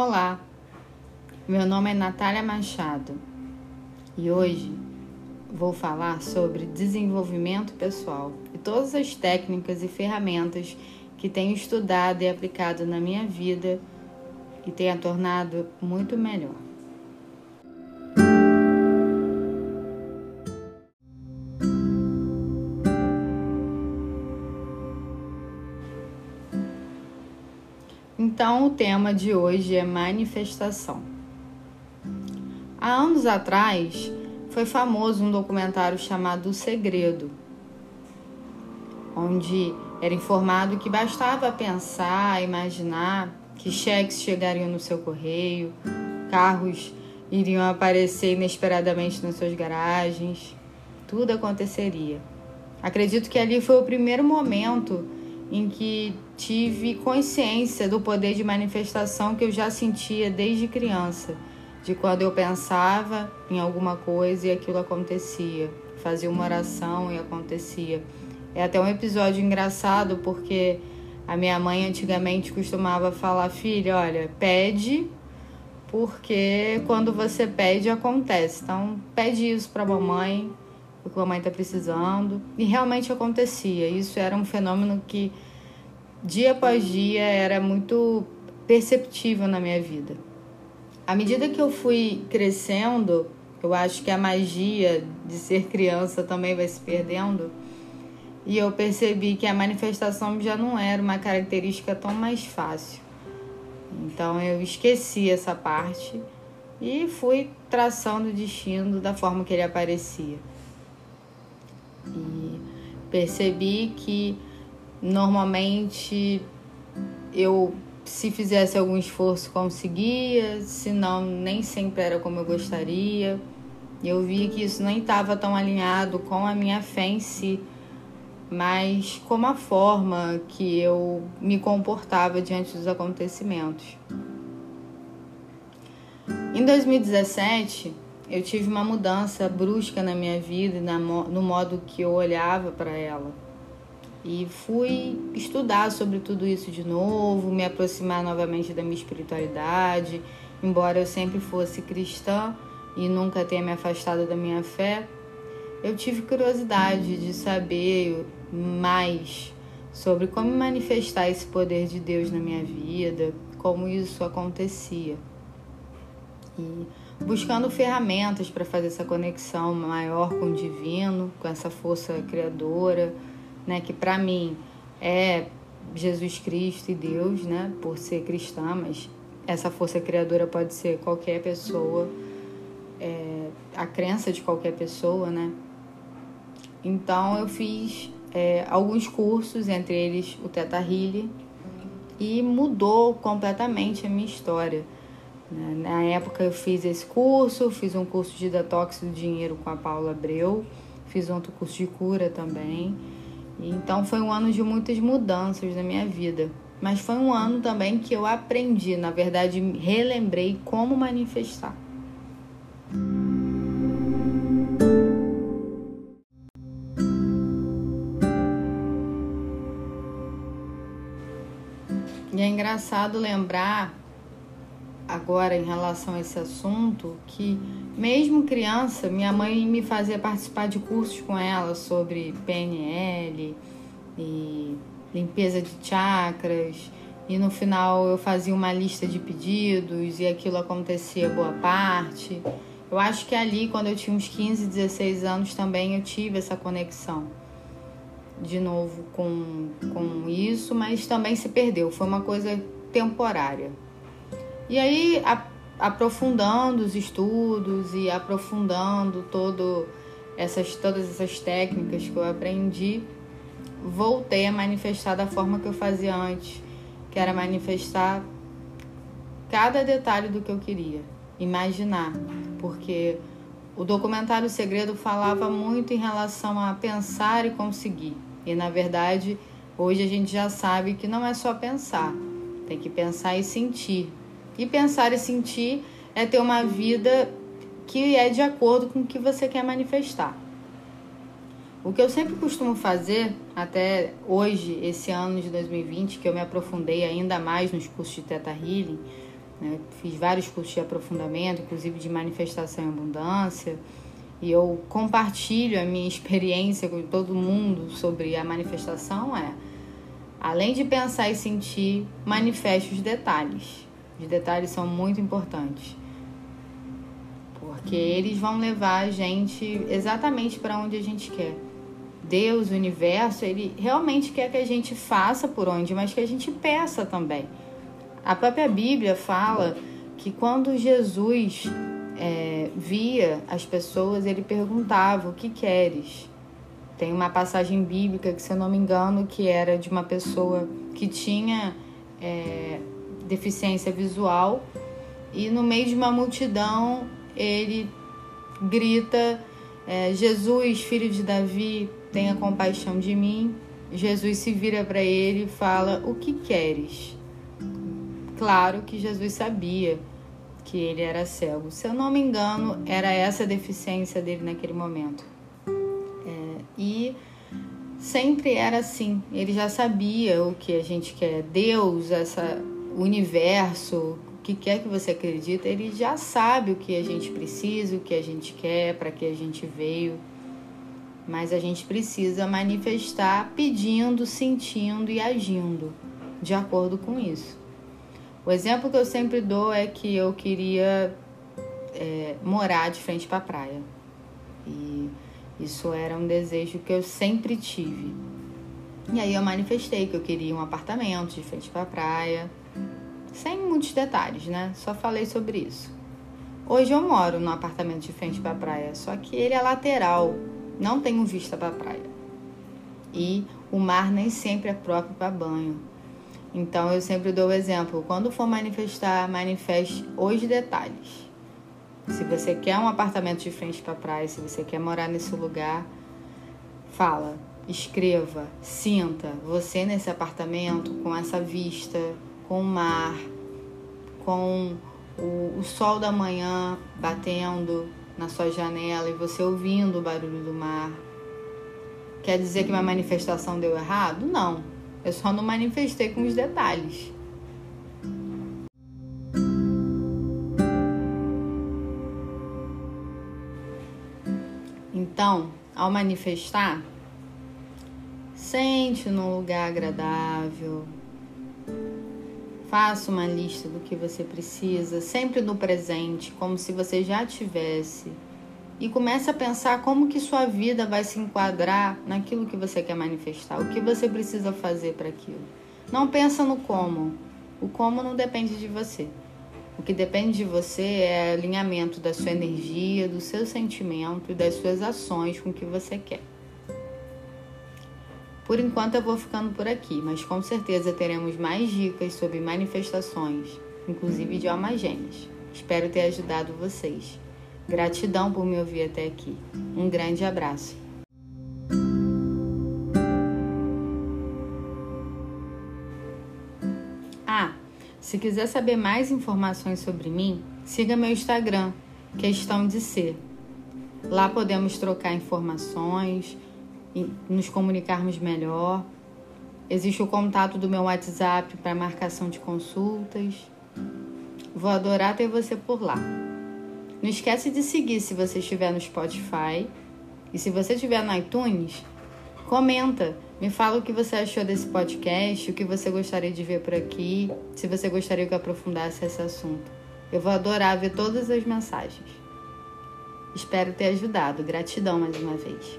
Olá, meu nome é Natália Machado e hoje vou falar sobre desenvolvimento pessoal e todas as técnicas e ferramentas que tenho estudado e aplicado na minha vida e tenha tornado muito melhor. Então, o tema de hoje é manifestação. Há anos atrás, foi famoso um documentário chamado O Segredo, onde era informado que bastava pensar, imaginar que cheques chegariam no seu correio, carros iriam aparecer inesperadamente nas suas garagens, tudo aconteceria. Acredito que ali foi o primeiro momento em que tive consciência do poder de manifestação que eu já sentia desde criança, de quando eu pensava em alguma coisa e aquilo acontecia, fazia uma oração e acontecia. É até um episódio engraçado porque a minha mãe antigamente costumava falar: filha, olha, pede, porque quando você pede acontece. Então, pede isso para mamãe, o que a mamãe está precisando. E realmente acontecia. Isso era um fenômeno que dia após dia era muito perceptível na minha vida. À medida que eu fui crescendo, eu acho que a magia de ser criança também vai se perdendo. E eu percebi que a manifestação já não era uma característica tão mais fácil. Então eu esqueci essa parte e fui traçando o destino da forma que ele aparecia. E percebi que Normalmente eu se fizesse algum esforço conseguia, se não nem sempre era como eu gostaria. Eu vi que isso nem estava tão alinhado com a minha fé em si, mas com a forma que eu me comportava diante dos acontecimentos. Em 2017, eu tive uma mudança brusca na minha vida no modo que eu olhava para ela. E fui estudar sobre tudo isso de novo, me aproximar novamente da minha espiritualidade. Embora eu sempre fosse cristã e nunca tenha me afastado da minha fé, eu tive curiosidade de saber mais sobre como manifestar esse poder de Deus na minha vida, como isso acontecia. E buscando ferramentas para fazer essa conexão maior com o divino, com essa força criadora né, que para mim é Jesus Cristo e Deus, né, por ser cristã, mas essa força criadora pode ser qualquer pessoa, é, a crença de qualquer pessoa, né? Então eu fiz é, alguns cursos, entre eles o Teta Healing, e mudou completamente a minha história. Na época eu fiz esse curso, fiz um curso de detox do dinheiro com a Paula Abreu, fiz outro curso de cura também. Então foi um ano de muitas mudanças na minha vida. Mas foi um ano também que eu aprendi, na verdade, relembrei como manifestar. E é engraçado lembrar agora em relação a esse assunto que mesmo criança, minha mãe me fazia participar de cursos com ela sobre PNL e limpeza de chakras. E no final eu fazia uma lista de pedidos e aquilo acontecia boa parte. Eu acho que ali, quando eu tinha uns 15, 16 anos, também eu tive essa conexão de novo com, com isso, mas também se perdeu. Foi uma coisa temporária. E aí, a, aprofundando os estudos e aprofundando todo essas, todas essas técnicas que eu aprendi, voltei a manifestar da forma que eu fazia antes, que era manifestar cada detalhe do que eu queria, imaginar, porque o documentário Segredo falava muito em relação a pensar e conseguir. E na verdade, hoje a gente já sabe que não é só pensar, tem que pensar e sentir. E pensar e sentir é ter uma vida que é de acordo com o que você quer manifestar. O que eu sempre costumo fazer, até hoje, esse ano de 2020, que eu me aprofundei ainda mais nos cursos de Teta Healing, Né? Fiz vários cursos de aprofundamento, inclusive de manifestação em abundância. E eu compartilho a minha experiência com todo mundo sobre a manifestação é além de pensar e sentir, manifeste os detalhes. Os detalhes são muito importantes. Porque eles vão levar a gente exatamente para onde a gente quer. Deus, o universo, ele realmente quer que a gente faça por onde, mas que a gente peça também. A própria Bíblia fala que quando Jesus é, via as pessoas, ele perguntava: O que queres? Tem uma passagem bíblica que, se eu não me engano, que era de uma pessoa que tinha é, deficiência visual e no meio de uma multidão ele grita: é, Jesus, filho de Davi, tenha compaixão de mim. Jesus se vira para ele e fala: O que queres? Claro que Jesus sabia que ele era cego. Se eu não me engano, era essa a deficiência dele naquele momento. Sempre era assim. Ele já sabia o que a gente quer. Deus, essa o universo, o que quer que você acredita, ele já sabe o que a gente precisa, o que a gente quer, para que a gente veio. Mas a gente precisa manifestar pedindo, sentindo e agindo de acordo com isso. O exemplo que eu sempre dou é que eu queria é, morar de frente para a praia. E isso era um desejo que eu sempre tive. E aí eu manifestei que eu queria um apartamento de frente para a praia, sem muitos detalhes, né? Só falei sobre isso. Hoje eu moro num apartamento de frente para a praia, só que ele é lateral, não tenho vista para a praia. E o mar nem sempre é próprio para banho. Então eu sempre dou o exemplo: quando for manifestar, manifeste os detalhes. Se você quer um apartamento de frente para praia, se você quer morar nesse lugar, fala, escreva, sinta você nesse apartamento com essa vista, com o mar, com o, o sol da manhã batendo na sua janela e você ouvindo o barulho do mar. Quer dizer que minha manifestação deu errado? Não eu só não manifestei com os detalhes. Então, ao manifestar, sente num lugar agradável. Faça uma lista do que você precisa, sempre no presente, como se você já tivesse e comece a pensar como que sua vida vai se enquadrar naquilo que você quer manifestar, o que você precisa fazer para aquilo. Não pensa no como. O como não depende de você. Que depende de você é alinhamento da sua energia, do seu sentimento e das suas ações com o que você quer. Por enquanto eu vou ficando por aqui, mas com certeza teremos mais dicas sobre manifestações, inclusive de almas gêmeas. Espero ter ajudado vocês. Gratidão por me ouvir até aqui. Um grande abraço. Se quiser saber mais informações sobre mim, siga meu Instagram, Questão de Ser. Lá podemos trocar informações, nos comunicarmos melhor. Existe o contato do meu WhatsApp para marcação de consultas. Vou adorar ter você por lá. Não esquece de seguir se você estiver no Spotify. E se você estiver no iTunes, comenta. Me fala o que você achou desse podcast, o que você gostaria de ver por aqui, se você gostaria que eu aprofundasse esse assunto. Eu vou adorar ver todas as mensagens. Espero ter ajudado. Gratidão mais uma vez.